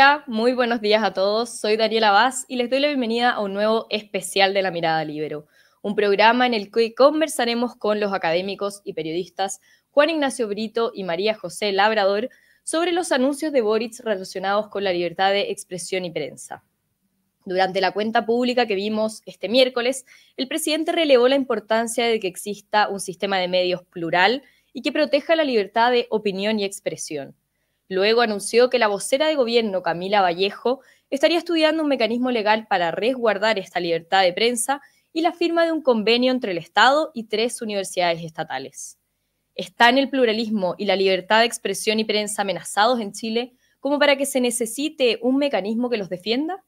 Hola, muy buenos días a todos. Soy Daniela Vaz y les doy la bienvenida a un nuevo especial de La Mirada Libero, un programa en el que conversaremos con los académicos y periodistas Juan Ignacio Brito y María José Labrador sobre los anuncios de Boric relacionados con la libertad de expresión y prensa. Durante la cuenta pública que vimos este miércoles, el presidente relevó la importancia de que exista un sistema de medios plural y que proteja la libertad de opinión y expresión. Luego anunció que la vocera de gobierno, Camila Vallejo, estaría estudiando un mecanismo legal para resguardar esta libertad de prensa y la firma de un convenio entre el Estado y tres universidades estatales. ¿Están el pluralismo y la libertad de expresión y prensa amenazados en Chile como para que se necesite un mecanismo que los defienda?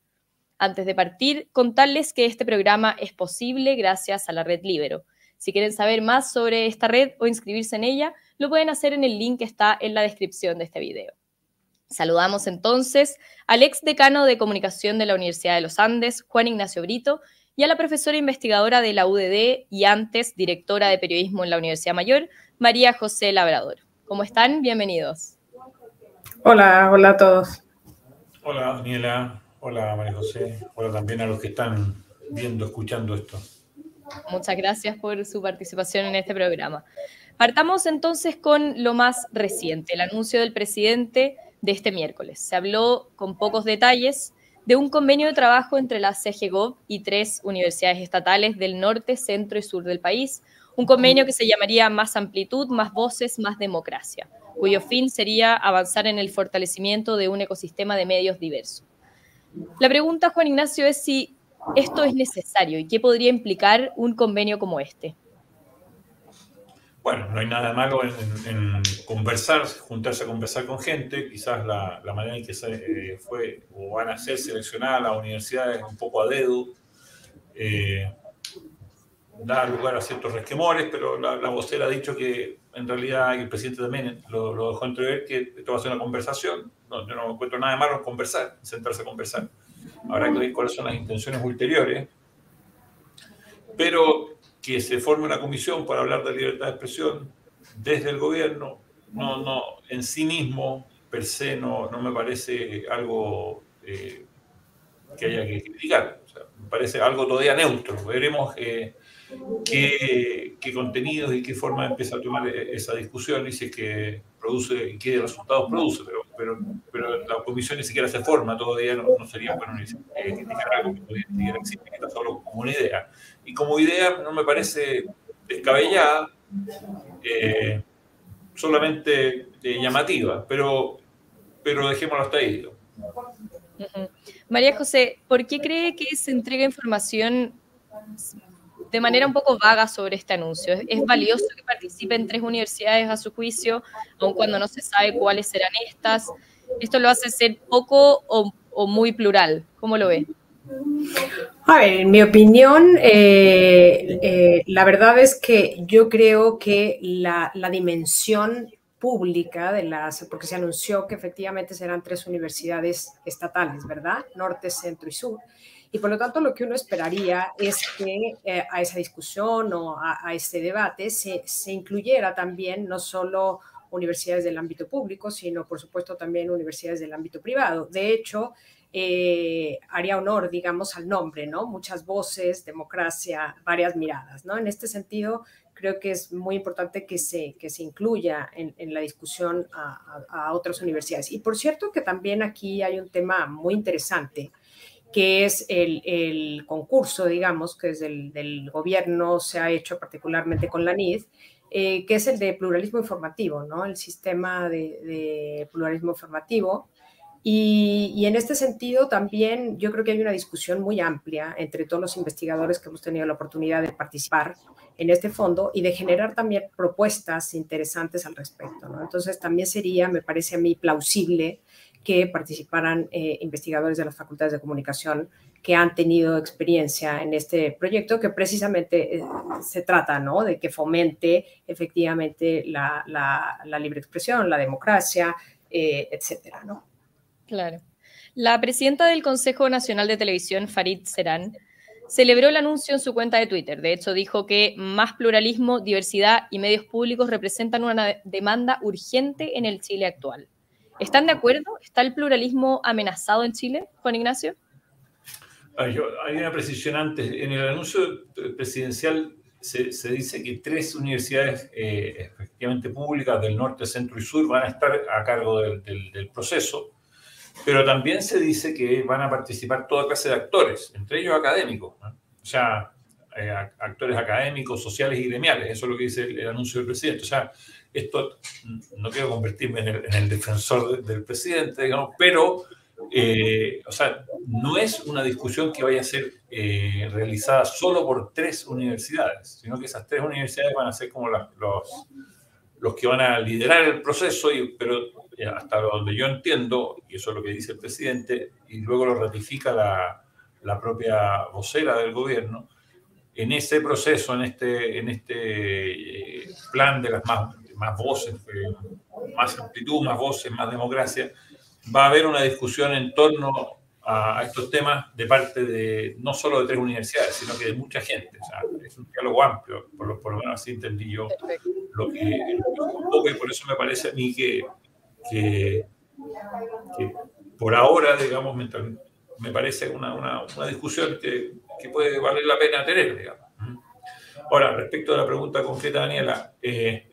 Antes de partir, contarles que este programa es posible gracias a la red Libero. Si quieren saber más sobre esta red o inscribirse en ella, lo pueden hacer en el link que está en la descripción de este video. Saludamos entonces al ex decano de comunicación de la Universidad de los Andes, Juan Ignacio Brito, y a la profesora investigadora de la UDD y antes directora de periodismo en la Universidad Mayor, María José Labrador. ¿Cómo están? Bienvenidos. Hola, hola a todos. Hola Daniela, hola María José, hola también a los que están viendo, escuchando esto. Muchas gracias por su participación en este programa. Partamos entonces con lo más reciente, el anuncio del presidente de este miércoles. Se habló con pocos detalles de un convenio de trabajo entre la CGGOV y tres universidades estatales del norte, centro y sur del país, un convenio que se llamaría Más amplitud, más voces, más democracia, cuyo fin sería avanzar en el fortalecimiento de un ecosistema de medios diverso. La pregunta, Juan Ignacio, es si esto es necesario y qué podría implicar un convenio como este. Bueno, no hay nada malo en, conversar, juntarse a conversar con gente. Quizás la, manera en que se eh, fue o van a ser seleccionadas las universidades un poco a dedo eh, da lugar a ciertos resquemores, pero la, vocera ha dicho que en realidad, el presidente también lo, dejó entrever, que esto va a ser una conversación. No, yo no encuentro nada de malo en conversar, sentarse a conversar. Habrá que ver cuáles son las intenciones ulteriores. Pero que se forme una comisión para hablar de libertad de expresión desde el gobierno, no, no, en sí mismo, per se, no, no me parece algo eh, que haya que criticar. me parece algo todavía neutro. Veremos eh, qué, qué, contenidos y qué forma empieza a tomar esa discusión y si es que produce y qué resultados produce. Pero, pero la comisión ni siquiera se forma todavía, no, no sería bueno criticar algo que ni está solo como una idea y como idea no me parece descabellada, eh, solamente eh, llamativa, pero, pero dejémoslo hasta ahí. María José, ¿por qué cree que se entrega información de manera un poco vaga sobre este anuncio? ¿Es valioso que participen tres universidades a su juicio, aun cuando no se sabe cuáles serán estas? ¿Esto lo hace ser poco o, o muy plural? ¿Cómo lo ve? A ver, en mi opinión, eh, eh, la verdad es que yo creo que la, dimensión pública de las, porque se anunció que efectivamente serán tres universidades estatales, ¿verdad? Norte, centro y sur. Y por lo tanto, lo que uno esperaría es que eh, a esa discusión o a, a este debate se, se, incluyera también no solo universidades del ámbito público, sino por supuesto también universidades del ámbito privado. De hecho, eh, haría honor, digamos, al nombre, ¿no? Muchas voces, democracia, varias miradas, ¿no? En este sentido, creo que es muy importante que se, que se incluya en, la discusión a, otras universidades. Y por cierto que también aquí hay un tema muy interesante, que es el, concurso, digamos, que desde el del gobierno se ha hecho particularmente con la NID, eh, que es el de pluralismo informativo, ¿no? El sistema de, pluralismo informativo y, en este sentido también yo creo que hay una discusión muy amplia entre todos los investigadores que hemos tenido la oportunidad de participar en este fondo y de generar también propuestas interesantes al respecto. ¿no? Entonces también sería, me parece a mí, plausible que participaran eh, investigadores de las facultades de comunicación que han tenido experiencia en este proyecto, que precisamente eh, se trata ¿no? de que fomente efectivamente la, la, libre expresión, la democracia, eh, etcétera. ¿no? Claro. La presidenta del Consejo Nacional de Televisión, Farid Serán, celebró el anuncio en su cuenta de Twitter. De hecho, dijo que más pluralismo, diversidad y medios públicos representan una demanda urgente en el Chile actual. ¿Están de acuerdo? ¿Está el pluralismo amenazado en Chile, Juan Ignacio? Hay una precisión antes. En el anuncio presidencial se, dice que tres universidades eh, efectivamente públicas del norte, centro y sur van a estar a cargo del, proceso, pero también se dice que van a participar toda clase de actores, entre ellos académicos, o sea, eh, actores académicos, sociales y gremiales, eso es lo que dice el, anuncio del presidente. O sea, esto no quiero convertirme en el, defensor del presidente, digamos, pero eh, o sea, no es una discusión que vaya a ser eh, realizada solo por tres universidades, sino que esas tres universidades van a ser como los, los que van a liderar el proceso, pero eh, hasta donde yo entiendo, y eso es lo que dice el presidente, y luego lo ratifica la, la propia vocera del gobierno, en ese proceso, en este, en este plan de las más, más voces, más amplitud, más voces, más democracia, va a haber una discusión en torno a, estos temas de parte de no solo de tres universidades, sino que de mucha gente. O sea, es un diálogo amplio, por lo, por lo menos así entendí yo lo que, un poco, y por eso me parece a mí que, que, por ahora, digamos, me, me parece una, una, una discusión que, que, puede valer la pena tener, digamos. Ahora, respecto a la pregunta concreta, Daniela, eh,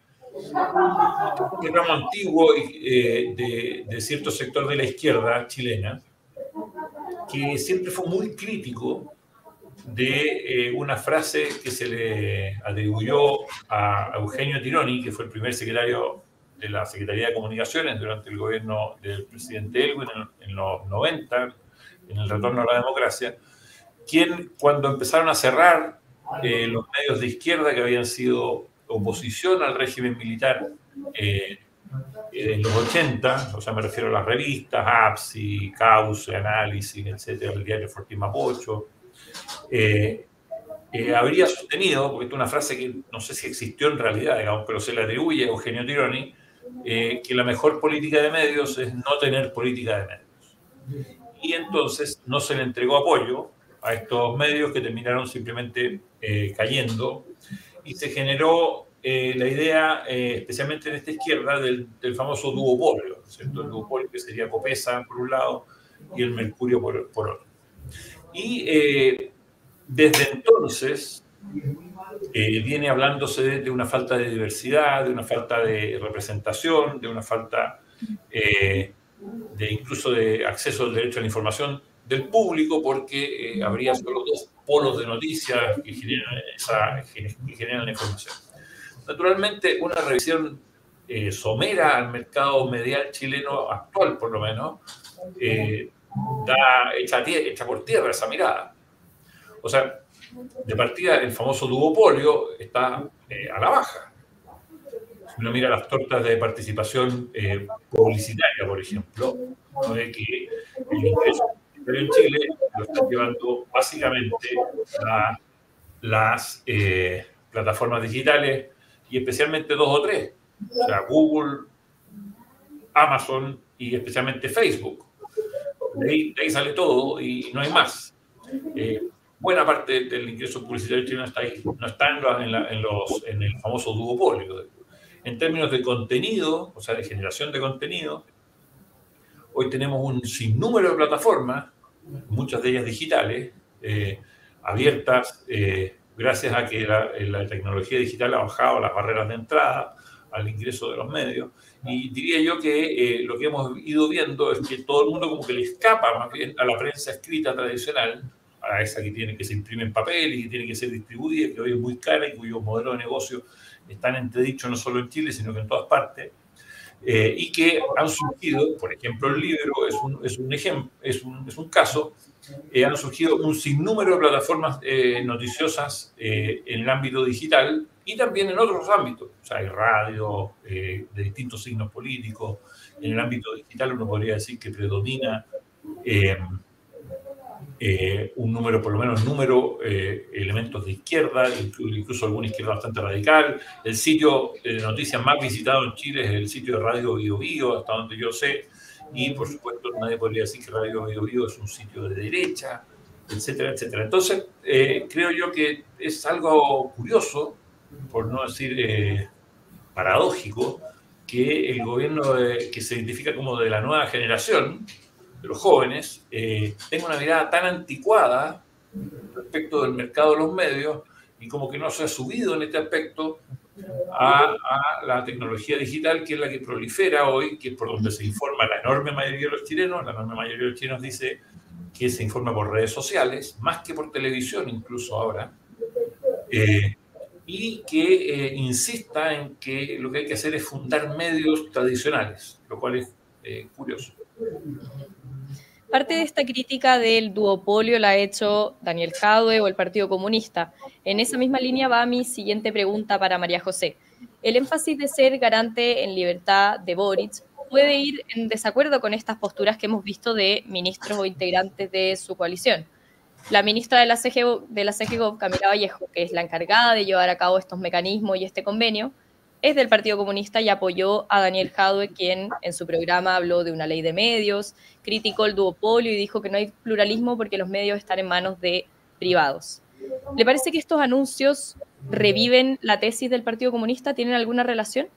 un ramo antiguo eh, de, de, cierto sector de la izquierda chilena, que siempre fue muy crítico de eh, una frase que se le atribuyó a Eugenio Tironi, que fue el primer secretario de la Secretaría de Comunicaciones durante el gobierno del presidente Elwin en, los 90, en el retorno a la democracia, quien cuando empezaron a cerrar eh, los medios de izquierda que habían sido oposición al régimen militar eh, en los 80, o sea, me refiero a las revistas, APSI, Cauce, Análisis, etcétera, el diario Fortín Mapocho, eh, eh, habría sostenido, porque es una frase que no sé si existió en realidad, digamos, pero se le atribuye a Eugenio Tironi, que la mejor política de medios es no tener política de medios. Y entonces no se le entregó apoyo a estos medios que terminaron simplemente cayendo y se generó eh, la idea, eh, especialmente en esta izquierda, del, famoso duopolio, ¿cierto? El duopolio que sería Copesa por un lado y el Mercurio por, otro. Y eh, desde entonces viene hablándose de, una falta de diversidad, de una falta de representación, de una falta de incluso de acceso al derecho a la información del público, porque habría solo dos polos de noticias que generan, esa, generan la información. Naturalmente, una revisión eh, somera al mercado medial chileno actual, por lo menos, eh, da, echa, por tierra esa mirada. O sea, de partida, el famoso duopolio está eh, a la baja. Si uno mira las tortas de participación publicitaria, por ejemplo, ve que el ingreso en Chile lo están llevando básicamente a las plataformas digitales y especialmente dos o tres, o sea, Google, Amazon y especialmente Facebook. De ahí, sale todo y no hay más. Eh, buena parte del ingreso publicitario chino está ahí, no está en, en, los, en el famoso duopolio. En términos de contenido, o sea, de generación de contenido, hoy tenemos un sinnúmero de plataformas, muchas de ellas digitales, eh, abiertas, eh, gracias a que la, tecnología digital ha bajado las barreras de entrada al ingreso de los medios. Y diría yo que eh, lo que hemos ido viendo es que todo el mundo como que le escapa más bien a la prensa escrita tradicional, a esa que tiene que se imprime en papel y que tiene que ser distribuida, que hoy es muy cara y cuyos modelos de negocio están entredichos no solo en Chile, sino que en todas partes. Eh, y que han surgido, por ejemplo, el libro es un, es un ejemplo, es un, es un caso eh, han surgido un sinnúmero de plataformas eh, noticiosas eh, en el ámbito digital y también en otros ámbitos. O sea, hay radio de distintos signos políticos. En el ámbito digital uno podría decir que predomina un número, por lo menos número, elementos de izquierda, incluso alguna izquierda bastante radical. El sitio de noticias más visitado en Chile es el sitio de Radio Bio, Bio hasta donde yo sé y por supuesto nadie podría decir que Radio Bio, Bio es un sitio de derecha, etcétera, etcétera. Entonces, eh, creo yo que es algo curioso, por no decir eh, paradójico, que el gobierno que se identifica como de la nueva generación, de los jóvenes, eh, tenga una mirada tan anticuada respecto del mercado de los medios y como que no se ha subido en este aspecto a, la tecnología digital, que es la que prolifera hoy, que es por donde se informa la enorme mayoría de los chilenos. La enorme mayoría de los chilenos dice que se informa por redes sociales, más que por televisión incluso ahora. Eh, y que eh, insista en que lo que hay que hacer es fundar medios tradicionales, lo cual es eh, curioso. Parte de esta crítica del duopolio la ha hecho Daniel Jadwe o el Partido Comunista. En esa misma línea va mi siguiente pregunta para María José. El énfasis de ser garante en libertad de Boric puede ir en desacuerdo con estas posturas que hemos visto de ministros o integrantes de su coalición la ministra de la, CGO, de la Camila Vallejo, que es la encargada de llevar a cabo estos mecanismos y este convenio, es del Partido Comunista y apoyó a Daniel Jadwe, quien en su programa habló de una ley de medios, criticó el duopolio y dijo que no hay pluralismo porque los medios están en manos de privados. ¿Le parece que estos anuncios reviven la tesis del Partido Comunista? ¿Tienen alguna relación?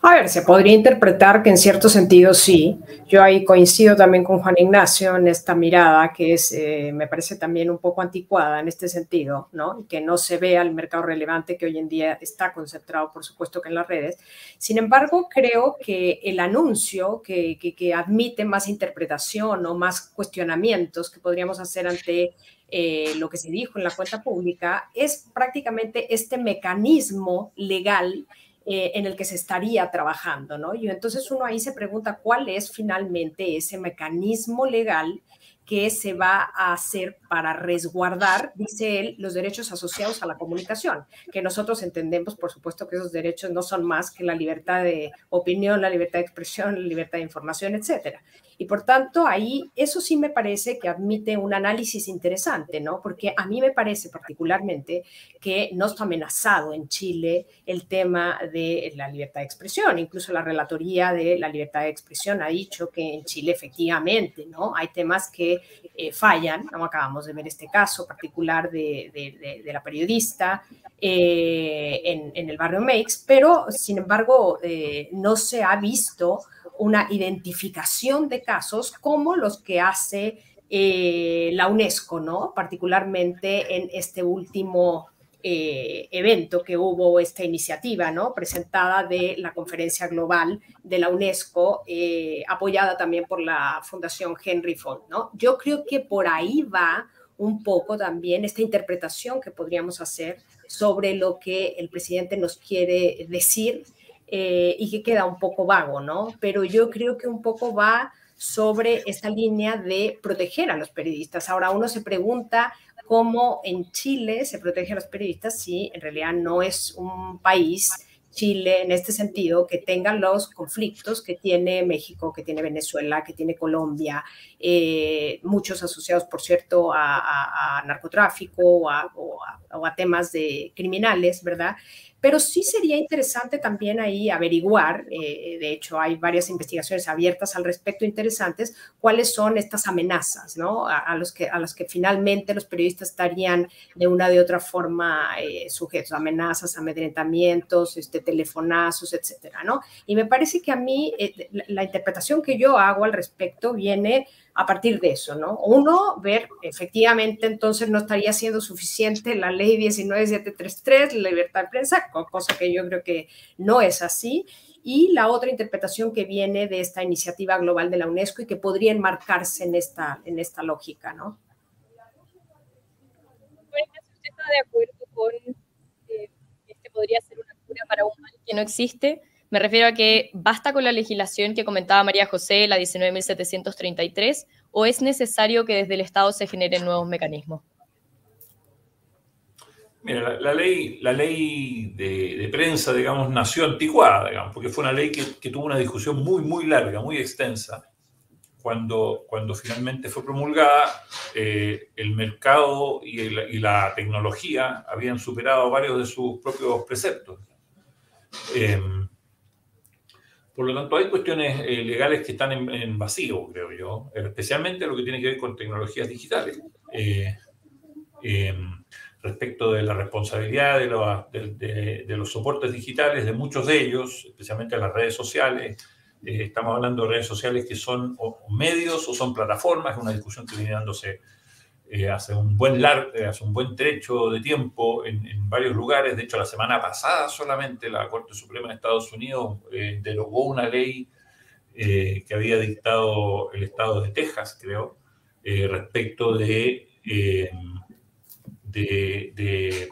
A ver, se podría interpretar que en cierto sentido sí. Yo ahí coincido también con Juan Ignacio en esta mirada que es, eh, me parece también un poco anticuada en este sentido, ¿no? Que no se vea el mercado relevante que hoy en día está concentrado, por supuesto, que en las redes. Sin embargo, creo que el anuncio que, que, admite más interpretación o más cuestionamientos que podríamos hacer ante eh, lo que se dijo en la cuenta pública es prácticamente este mecanismo legal eh, en el que se estaría trabajando, ¿no? Y entonces uno ahí se pregunta cuál es finalmente ese mecanismo legal que se va a hacer para resguardar, dice él, los derechos asociados a la comunicación, que nosotros entendemos, por supuesto, que esos derechos no son más que la libertad de opinión, la libertad de expresión, la libertad de información, etcétera. Y por tanto, ahí eso sí me parece que admite un análisis interesante, ¿no? Porque a mí me parece particularmente que no está amenazado en Chile el tema de la libertad de expresión. Incluso la Relatoría de la Libertad de Expresión ha dicho que en Chile efectivamente, ¿no? Hay temas que eh, fallan, ¿no? Acabamos de ver este caso particular de, la periodista eh, en, el barrio Meix, pero sin embargo eh, no se ha visto una identificación de casos como los que hace eh, la UNESCO, ¿no? Particularmente en este último eh, evento que hubo, esta iniciativa, ¿no? Presentada de la Conferencia Global de la UNESCO, eh, apoyada también por la Fundación Henry Ford, ¿no? Yo creo que por ahí va un poco también esta interpretación que podríamos hacer sobre lo que el presidente nos quiere decir eh, y que queda un poco vago, ¿no? Pero yo creo que un poco va sobre esta línea de proteger a los periodistas. Ahora uno se pregunta cómo en Chile se protege a los periodistas si en realidad no es un país Chile en este sentido que tenga los conflictos que tiene México, que tiene Venezuela, que tiene Colombia, eh, muchos asociados, por cierto, a, narcotráfico o a, temas de criminales, ¿verdad? Pero sí sería interesante también ahí averiguar, eh, de hecho hay varias investigaciones abiertas al respecto interesantes, cuáles son estas amenazas, ¿no? A, los que, a las que finalmente los periodistas estarían de una de otra forma eh, sujetos, amenazas, amedrentamientos, este, telefonazos, etcétera, ¿no? Y me parece que a mí eh, la interpretación que yo hago al respecto viene a partir de eso, ¿no? Uno, ver efectivamente entonces no estaría siendo suficiente la ley 19733, la libertad de prensa, cosa que yo creo que no es así. Y la otra interpretación que viene de esta iniciativa global de la UNESCO y que podría enmarcarse en esta, en esta lógica, ¿no? ¿Usted de acuerdo con que este podría ser una cura para un mal que no existe? Me refiero a que basta con la legislación que comentaba María José, la 19.733, o es necesario que desde el Estado se generen nuevos mecanismos. Mira, la, ley, la ley de, prensa, digamos, nació anticuada, digamos, porque fue una ley que, tuvo una discusión muy, muy larga, muy extensa. Cuando, cuando finalmente fue promulgada, eh, el mercado y, la tecnología habían superado varios de sus propios preceptos. Eh, por lo tanto, hay cuestiones eh, legales que están en, vacío, creo yo, especialmente lo que tiene que ver con tecnologías digitales. Eh, eh, respecto de la responsabilidad de, los soportes digitales, de muchos de ellos, especialmente las redes sociales. Eh, estamos hablando de redes sociales que son medios o son plataformas, es una discusión que viene dándose eh, hace, un buen eh, hace un buen trecho de tiempo en, varios lugares. De hecho, la semana pasada solamente la Corte Suprema de Estados Unidos derogó una ley que había dictado el estado de Texas, creo, respecto de de,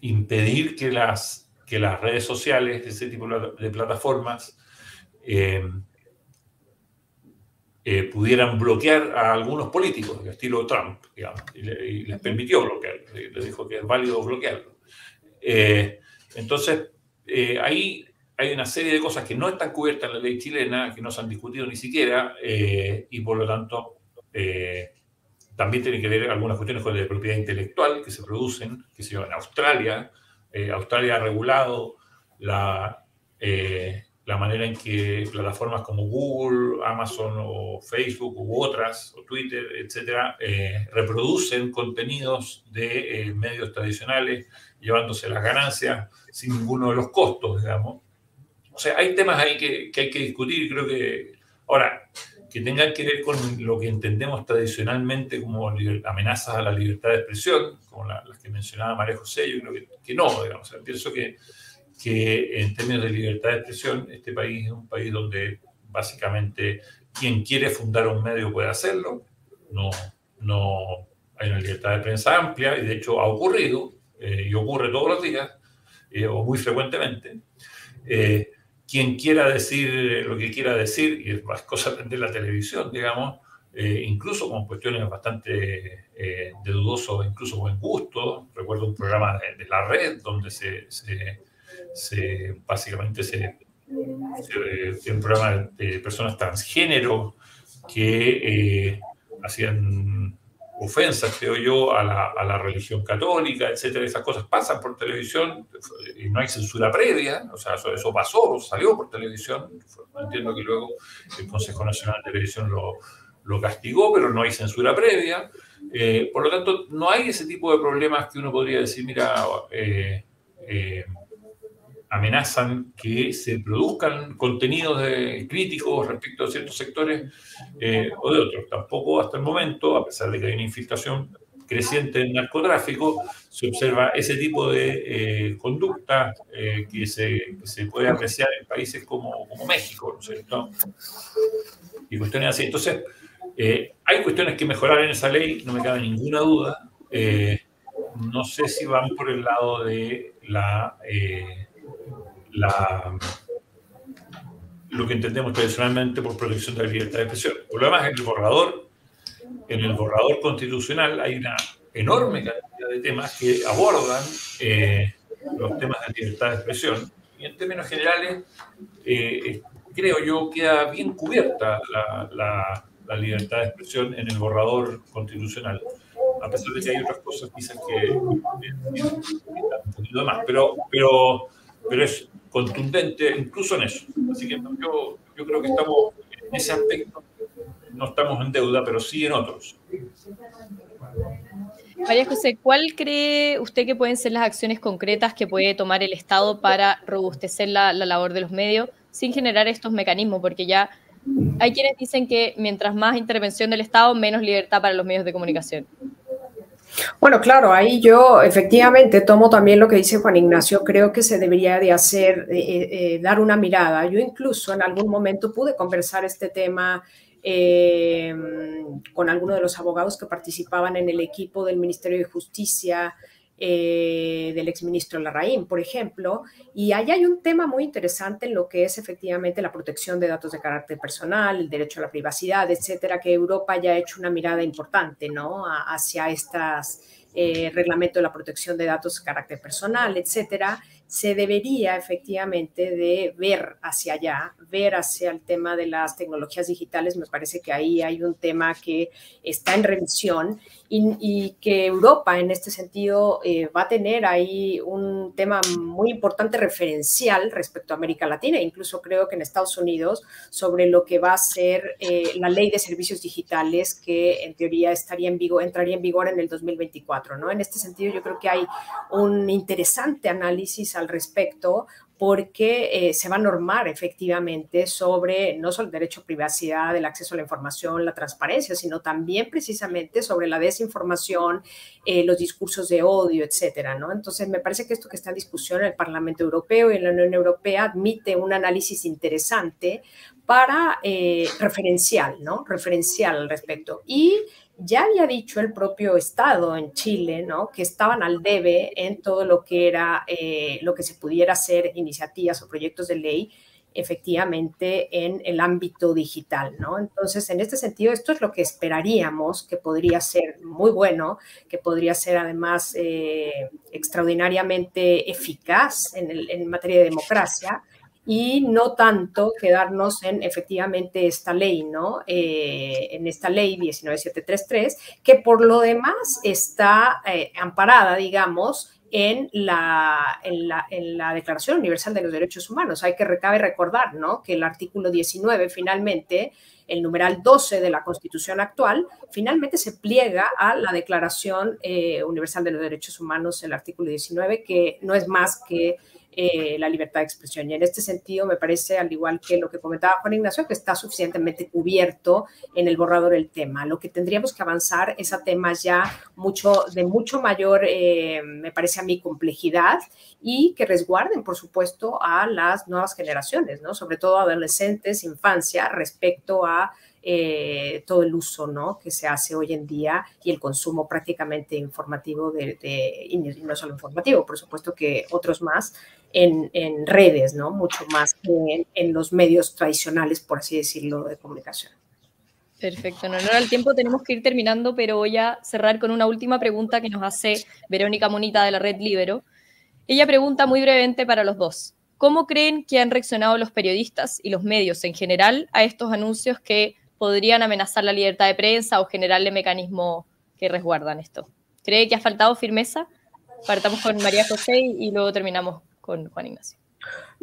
impedir que las, que las redes sociales, ese tipo de plataformas, eh, eh, pudieran bloquear a algunos políticos, de estilo Trump, digamos, y, les permitió bloquearlo, les dijo que es válido bloquearlo. Eh, entonces, ahí hay una serie de cosas que no están cubiertas en la ley chilena, que no se han discutido ni siquiera, y por lo tanto también tiene que ver algunas cuestiones con la propiedad intelectual que se producen, que se en Australia. Eh, Australia ha regulado la, eh, la manera en que plataformas como Google, Amazon o Facebook u otras, o Twitter, etcétera, eh, reproducen contenidos de medios tradicionales, llevándose las ganancias sin ninguno de los costos, digamos. O sea, hay temas ahí que, que hay que discutir creo que... Ahora, que tengan que ver con lo que entendemos tradicionalmente como amenazas a la libertad de expresión, como las que mencionaba María José, yo creo que, no, digamos. pienso que, que en términos de libertad de expresión, este país es un país donde básicamente quien quiere fundar un medio puede hacerlo, no, no hay una libertad de prensa amplia y de hecho ha ocurrido eh, y ocurre todos los días eh, o muy frecuentemente. Eh, quien quiera decir lo que quiera decir, y es más cosa aprender la televisión, digamos, eh, incluso con cuestiones bastante eh, de dudoso, incluso buen gusto. Recuerdo un programa de, la red donde se, se, básicamente se, se, un programa de personas transgénero que eh, hacían ofensas, creo yo, a la, a la, religión católica, etcétera. Esas cosas pasan por televisión y no hay censura previa, o sea, eso, pasó, salió por televisión. Entiendo que luego el Consejo Nacional de Televisión lo, lo castigó, pero no hay censura previa. Eh, por lo tanto, no hay ese tipo de problemas que uno podría decir, mira, eh, eh, amenazan que se produzcan contenidos críticos respecto a ciertos sectores eh, o de otros. Tampoco hasta el momento, a pesar de que hay una infiltración creciente en narcotráfico, se observa ese tipo de eh, conducta eh, que, se, puede apreciar en países como, como México, ¿no es cierto? Y cuestiones así. Entonces, hay cuestiones que mejorar en esa ley, no me cabe ninguna duda. no sé si van por el lado de la lo que entendemos tradicionalmente por protección de la libertad de expresión. Por lo demás, en el borrador, en el borrador constitucional hay una enorme cantidad de temas que abordan eh, los temas de libertad de expresión. Y en términos generales, eh, creo yo, queda bien cubierta la, libertad de expresión en el borrador constitucional, a pesar de que hay otras cosas quizás que, que, un poquito más. Pero, pero, pero es contundente incluso en eso. Así que yo, yo creo que estamos en ese aspecto, no estamos en deuda, pero sí en otros. María José, ¿cuál cree usted que pueden ser las acciones concretas que puede tomar el Estado para robustecer la, la, labor de los medios sin generar estos mecanismos? Porque ya hay quienes dicen que mientras más intervención del Estado, menos libertad para los medios de comunicación. Bueno, claro, ahí yo efectivamente tomo también lo que dice Juan Ignacio, creo que se debería de hacer, eh, eh, eh, dar una mirada. Yo incluso en algún momento pude conversar este tema con algunos de los abogados que participaban en el equipo del Ministerio de Justicia eh, del exministro Larraín, por ejemplo, y ahí hay un tema muy interesante en lo que es efectivamente la protección de datos de carácter personal, el derecho a la privacidad, etcétera, que Europa ya ha hecho una mirada importante, ¿no? hacia estas eh, reglamento de la protección de datos de carácter personal, etcétera, se debería efectivamente de ver hacia allá, ver hacia el tema de las tecnologías digitales. Me parece que ahí hay un tema que está en revisión y, que Europa en este sentido eh, va a tener ahí un tema muy importante referencial respecto a América Latina, incluso creo que en Estados Unidos, sobre lo que va a ser eh, la ley de servicios digitales que en teoría estaría en vigor, entraría en vigor en el 2024. 2024, ¿no? En este sentido, yo creo que hay un interesante análisis al respecto porque eh, se va a normar efectivamente sobre no solo el derecho a privacidad, el acceso a la información, la transparencia, sino también precisamente sobre la desinformación, eh, los discursos de odio, etcétera, ¿no? Entonces, me parece que esto que está en discusión en el Parlamento Europeo y en la Unión Europea admite un análisis interesante para eh, referencial, ¿no? Referencial al respecto. Y ya había dicho el propio Estado en Chile, ¿no? Que estaban al debe en todo lo que era, eh, lo que se pudiera hacer iniciativas o proyectos de ley efectivamente en el ámbito digital, ¿no? Entonces, en este sentido, esto es lo que esperaríamos que podría ser muy bueno, que podría ser además eh, extraordinariamente eficaz en, en materia de democracia, y no tanto quedarnos en efectivamente esta ley, ¿no? Eh, en esta ley 19733, que por lo demás está eh, amparada, digamos, en la, en la, en, la, Declaración Universal de los Derechos Humanos. Hay que recabe recordar, ¿no? Que el artículo 19 finalmente el numeral 12 de la Constitución actual, finalmente se pliega a la Declaración eh, Universal de los Derechos Humanos, el artículo 19, que no es más que eh, la libertad de expresión. Y en este sentido, me parece, al igual que lo que comentaba Juan Ignacio, que está suficientemente cubierto en el borrador el tema. Lo que tendríamos que avanzar es a temas ya mucho, de mucho mayor, eh, me parece a mí, complejidad y que resguarden, por supuesto, a las nuevas generaciones, ¿no? sobre todo adolescentes, infancia, respecto a eh, todo el uso ¿no? que se hace hoy en día y el consumo prácticamente informativo, de, y no solo informativo, por supuesto que otros más, en, en redes, ¿no? mucho más que en, los medios tradicionales, por así decirlo, de comunicación. Perfecto, en honor al tiempo tenemos que ir terminando, pero voy a cerrar con una última pregunta que nos hace Verónica Monita de la Red Libero. Ella pregunta muy brevemente para los dos. ¿Cómo creen que han reaccionado los periodistas y los medios en general a estos anuncios que podrían amenazar la libertad de prensa o generarle mecanismos que resguardan esto. ¿Cree que ha faltado firmeza? Partamos con María José y luego terminamos con Juan Ignacio.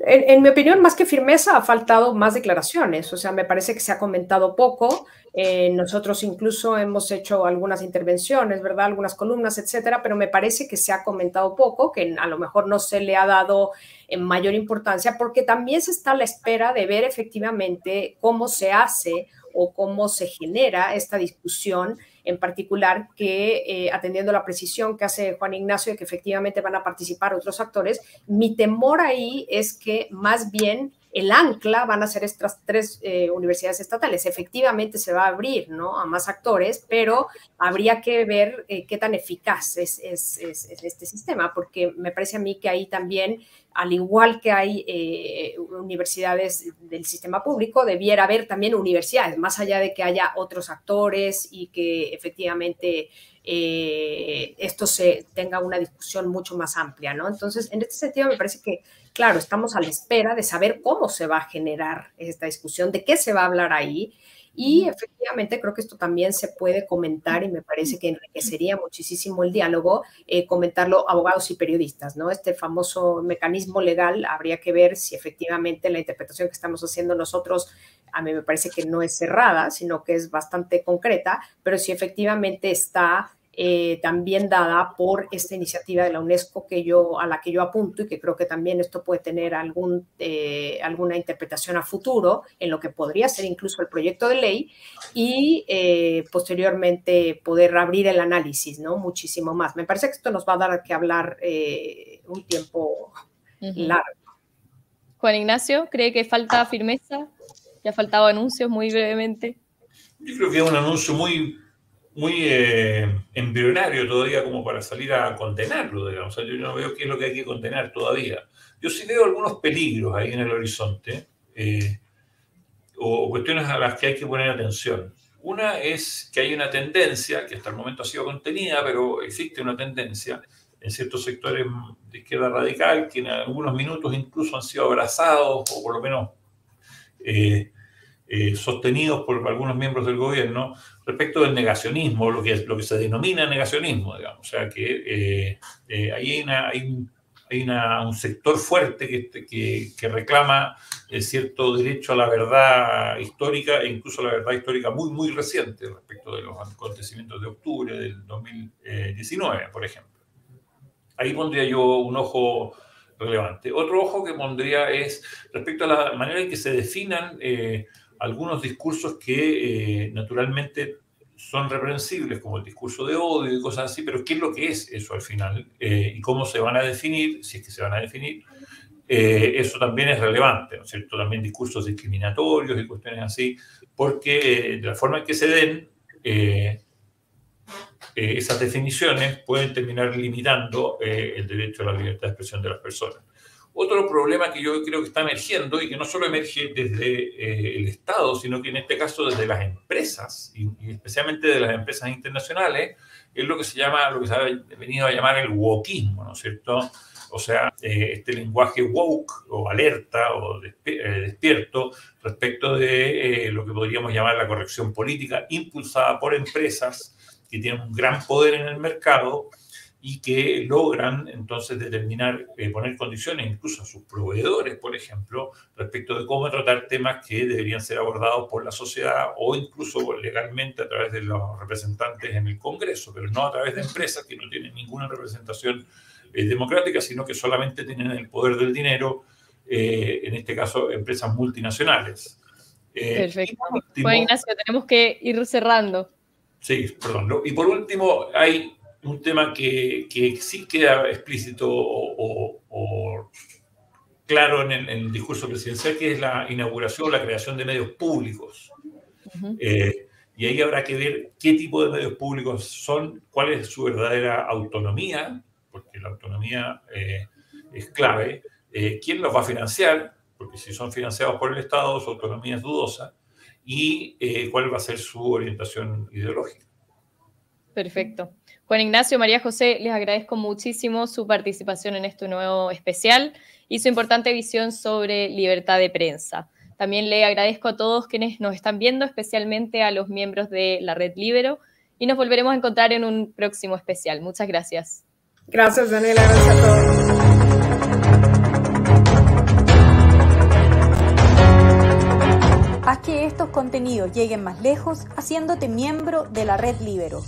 En, mi opinión, más que firmeza, ha faltado más declaraciones. O sea, me parece que se ha comentado poco. Eh, nosotros incluso hemos hecho algunas intervenciones, ¿verdad? Algunas columnas, etcétera, pero me parece que se ha comentado poco, que a lo mejor no se le ha dado en mayor importancia, porque también se está a la espera de ver efectivamente cómo se hace o cómo se genera esta discusión en particular que eh, atendiendo la precisión que hace Juan Ignacio de que efectivamente van a participar otros actores, mi temor ahí es que más bien el ancla van a ser estas tres eh, universidades estatales. Efectivamente se va a abrir ¿no? a más actores, pero habría que ver eh, qué tan eficaz es, este sistema, porque me parece a mí que ahí también, al igual que hay eh, universidades del sistema público, debiera haber también universidades, más allá de que haya otros actores y que efectivamente esto se tenga una discusión mucho más amplia, ¿no? Entonces, en este sentido, me parece que claro, estamos a la espera de saber cómo se va a generar esta discusión, de qué se va a hablar ahí. Y efectivamente creo que esto también se puede comentar y me parece que enriquecería muchísimo el diálogo, eh, comentarlo abogados y periodistas, ¿no? Este famoso mecanismo legal habría que ver si efectivamente la interpretación que estamos haciendo nosotros, a mí me parece que no es cerrada, sino que es bastante concreta, pero si efectivamente está eh, también dada por esta iniciativa de la UNESCO que yo, a la que yo apunto y que creo que también esto puede tener algún, eh, alguna interpretación a futuro en lo que podría ser incluso el proyecto de ley y eh, posteriormente poder abrir el análisis, ¿no? Muchísimo más. Me parece que esto nos va a dar que hablar un tiempo largo. Juan Ignacio, ¿cree que falta firmeza? ¿Que ha faltado anuncios muy brevemente? Yo creo que es un anuncio muy muy eh, embrionario todavía como para salir a condenarlo, digamos. yo no veo qué es lo que hay que condenar todavía. Yo sí veo algunos peligros ahí en el horizonte eh, o cuestiones a las que hay que poner atención. Una es que hay una tendencia, que hasta el momento ha sido contenida, pero existe una tendencia en ciertos sectores de izquierda radical que en algunos minutos incluso han sido abrazados o por lo menos eh, sostenidos por algunos miembros del gobierno respecto del negacionismo, lo que, lo que se denomina negacionismo, digamos. O sea que eh, eh, ahí hay, hay un sector fuerte que, que, reclama cierto derecho a la verdad histórica e incluso la verdad histórica muy, muy reciente respecto de los acontecimientos de octubre del 2019, por ejemplo. Ahí pondría yo un ojo relevante. Otro ojo que pondría es respecto a la manera en que se definan eh, algunos discursos que eh, naturalmente son reprensibles, como el discurso de odio y cosas así, pero ¿qué es lo que es eso al final? Eh, ¿Y cómo se van a definir? Si es que se van a definir. eso también es relevante, ¿no es cierto? También discursos discriminatorios y cuestiones así, porque de la forma en que se den, eh, esas definiciones pueden terminar limitando eh, el derecho a la libertad de expresión de las personas. Otro problema que yo creo que está emergiendo y que no solo emerge desde eh, el Estado, sino que en este caso desde las empresas, y, especialmente de las empresas internacionales, es lo que se llama, lo que se ha venido a llamar el wokismo, ¿no es cierto? O sea, este lenguaje woke o alerta o despierto respecto de lo que podríamos llamar la corrección política impulsada por empresas que tienen un gran poder en el mercado y que logran entonces determinar, eh, poner condiciones incluso a sus proveedores, por ejemplo, respecto de cómo tratar temas que deberían ser abordados por la sociedad o incluso legalmente a través de los representantes en el Congreso, pero no a través de empresas que no tienen ninguna representación eh, democrática, sino que solamente tienen el poder del dinero, eh, en este caso empresas multinacionales. Perfecto. Pues Ignacio, tenemos que ir cerrando. Sí, perdón. Y por último, hay un tema que, que sí queda explícito o, claro en el, discurso presidencial, que es la inauguración o la creación de medios públicos. Eh, y ahí habrá que ver qué tipo de medios públicos son, cuál es su verdadera autonomía, porque la autonomía eh, es clave, eh, quién los va a financiar, porque si son financiados por el Estado, su autonomía es dudosa, y cuál va a ser su orientación ideológica. Perfecto. Juan Ignacio, María José, les agradezco muchísimo su participación en este nuevo especial y su importante visión sobre libertad de prensa. También le agradezco a todos quienes nos están viendo, especialmente a los miembros de la Red Libero, y nos volveremos a encontrar en un próximo especial. Muchas gracias. Gracias, Daniela. Gracias a todos. Haz que estos contenidos lleguen más lejos haciéndote miembro de la red Libero.